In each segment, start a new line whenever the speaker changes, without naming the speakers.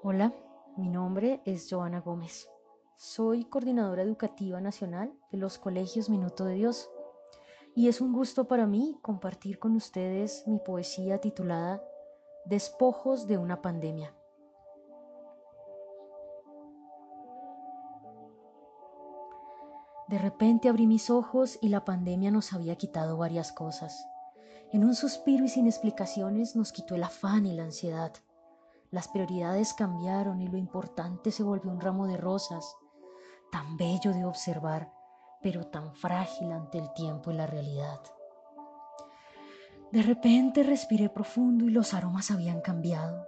Hola, mi nombre es Joana Gómez. Soy coordinadora educativa nacional de los Colegios Minuto de Dios y es un gusto para mí compartir con ustedes mi poesía titulada Despojos de una pandemia. De repente abrí mis ojos y la pandemia nos había quitado varias cosas. En un suspiro y sin explicaciones nos quitó el afán y la ansiedad. Las prioridades cambiaron y lo importante se volvió un ramo de rosas, tan bello de observar, pero tan frágil ante el tiempo y la realidad. De repente respiré profundo y los aromas habían cambiado.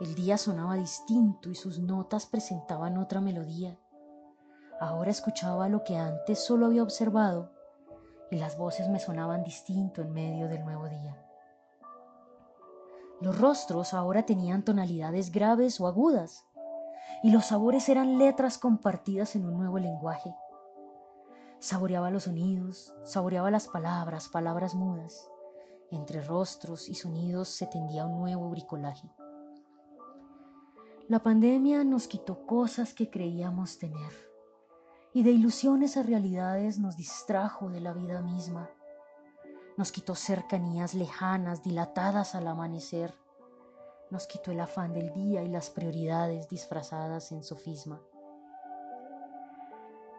El día sonaba distinto y sus notas presentaban otra melodía. Ahora escuchaba lo que antes solo había observado y las voces me sonaban distinto en medio del nuevo día. Los rostros ahora tenían tonalidades graves o agudas, y los sabores eran letras compartidas en un nuevo lenguaje. Saboreaba los sonidos, saboreaba las palabras, palabras mudas. Entre rostros y sonidos se tendía un nuevo bricolaje. La pandemia nos quitó cosas que creíamos tener, y de ilusiones a realidades nos distrajo de la vida misma nos quitó cercanías lejanas, dilatadas al amanecer, nos quitó el afán del día y las prioridades disfrazadas en sofisma.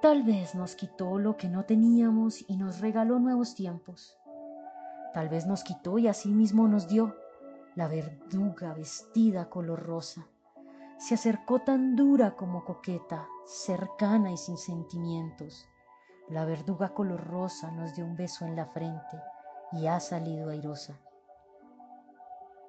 Tal vez nos quitó lo que no teníamos y nos regaló nuevos tiempos. Tal vez nos quitó y asimismo nos dio la verduga vestida color rosa. Se acercó tan dura como coqueta, cercana y sin sentimientos. La verduga color rosa nos dio un beso en la frente y ha salido airosa.